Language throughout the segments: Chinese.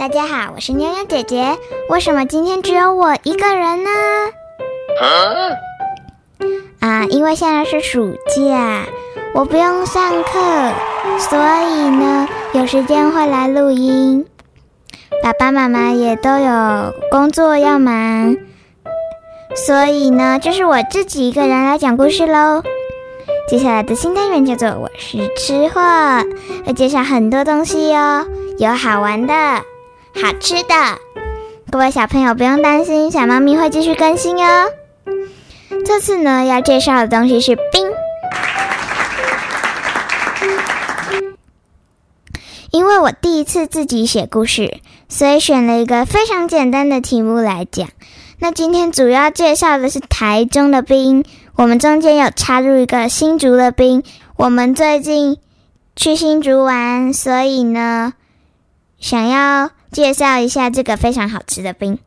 大家好，我是妞妞姐姐。为什么今天只有我一个人呢？啊，因为现在是暑假，我不用上课，所以呢，有时间会来录音。爸爸妈妈也都有工作要忙，所以呢，就是我自己一个人来讲故事喽。接下来的新单元叫做“我是吃货”，会介绍很多东西哟，有好玩的。好吃的，各位小朋友不用担心，小猫咪会继续更新哦。这次呢，要介绍的东西是冰，因为我第一次自己写故事，所以选了一个非常简单的题目来讲。那今天主要介绍的是台中的冰，我们中间有插入一个新竹的冰。我们最近去新竹玩，所以呢，想要。介绍一下这个非常好吃的冰。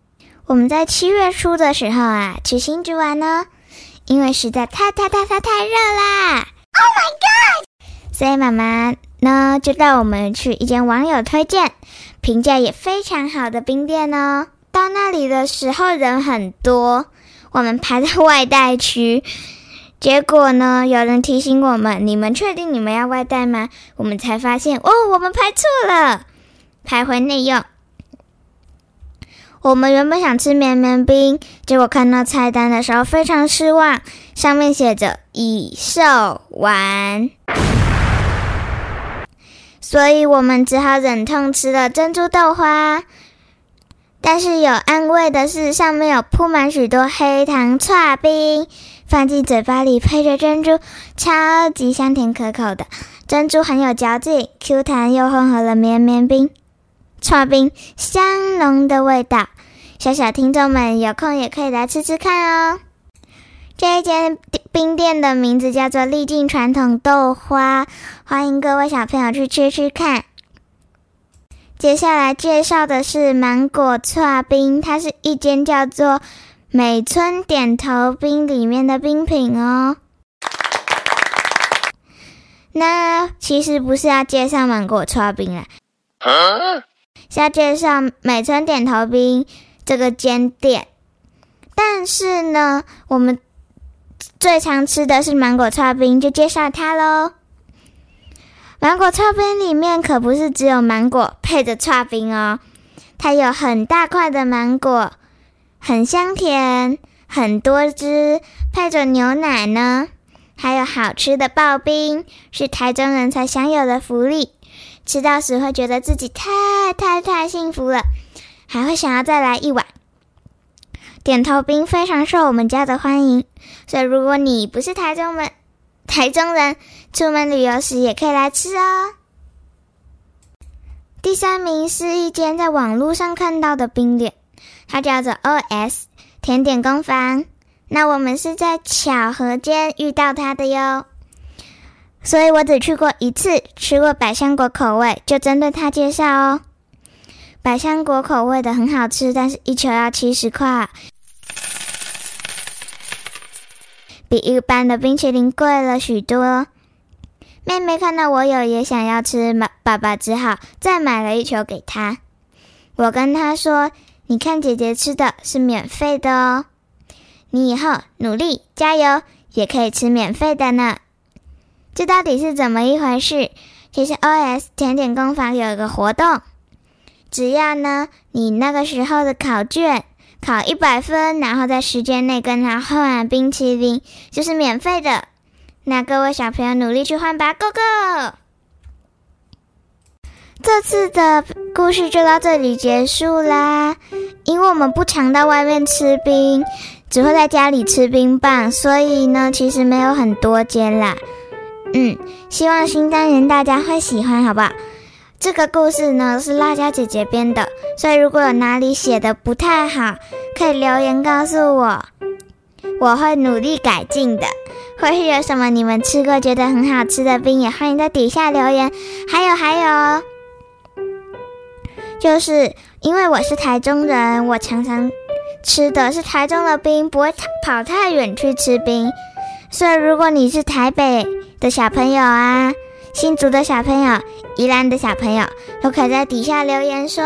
我们在七月初的时候啊，去新竹玩呢，因为实在太太太太太热啦！Oh my god！所以妈妈呢就带我们去一间网友推荐、评价也非常好的冰店哦。到那里的时候人很多，我们排在外带区。结果呢，有人提醒我们：“你们确定你们要外带吗？”我们才发现哦，我们排错了，排回内用。我们原本想吃绵绵冰，结果看到菜单的时候非常失望，上面写着已售完，所以我们只好忍痛吃了珍珠豆花。但是有安慰的是，上面有铺满许多黑糖串冰，放进嘴巴里配着珍珠，超级香甜可口的。珍珠很有嚼劲，Q 弹又混合了绵绵冰。串冰香浓的味道，小小听众们有空也可以来吃吃看哦。这一间冰店的名字叫做历尽传统豆花，欢迎各位小朋友去吃吃看。接下来介绍的是芒果串冰，它是一间叫做美村点头冰里面的冰品哦。那其实不是要介绍芒果串冰啦。要介绍美村点头冰这个间店，但是呢，我们最常吃的是芒果串冰，就介绍它喽。芒果串冰里面可不是只有芒果配着串冰哦，它有很大块的芒果，很香甜，很多汁，配着牛奶呢，还有好吃的刨冰，是台中人才享有的福利。吃到时会觉得自己太太太幸福了，还会想要再来一碗。点头冰非常受我们家的欢迎，所以如果你不是台中人，台中人出门旅游时也可以来吃哦。第三名是一间在网络上看到的冰店，它叫做 OS 甜点工坊。那我们是在巧合间遇到它的哟。所以我只去过一次，吃过百香果口味，就针对它介绍哦。百香果口味的很好吃，但是一球要七十块，比一般的冰淇淋贵了许多。妹妹看到我有也想要吃，爸爸只好再买了一球给她。我跟她说：“你看姐姐吃的是免费的哦，你以后努力加油，也可以吃免费的呢。”这到底是怎么一回事？其实 OS 甜点工坊有一个活动，只要呢你那个时候的考卷考一百分，然后在时间内跟他换冰淇淋，就是免费的。那各位小朋友努力去换吧，Go Go！这次的故事就到这里结束啦。因为我们不常到外面吃冰，只会在家里吃冰棒，所以呢，其实没有很多间啦。嗯，希望新单元大家会喜欢，好不好？这个故事呢是辣椒姐姐编的，所以如果有哪里写的不太好，可以留言告诉我，我会努力改进的。或是有什么你们吃过觉得很好吃的冰，也欢迎在底下留言。还有还有，就是因为我是台中人，我常常吃的是台中的冰，不会跑太远去吃冰。所以如果你是台北，的小朋友啊，新竹的小朋友，宜兰的小朋友，都可以在底下留言说，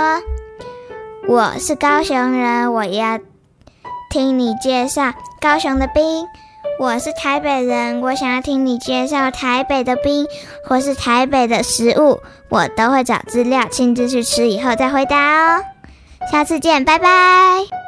我是高雄人，我要听你介绍高雄的冰。我是台北人，我想要听你介绍台北的冰或是台北的食物，我都会找资料亲自去吃，以后再回答哦。下次见，拜拜。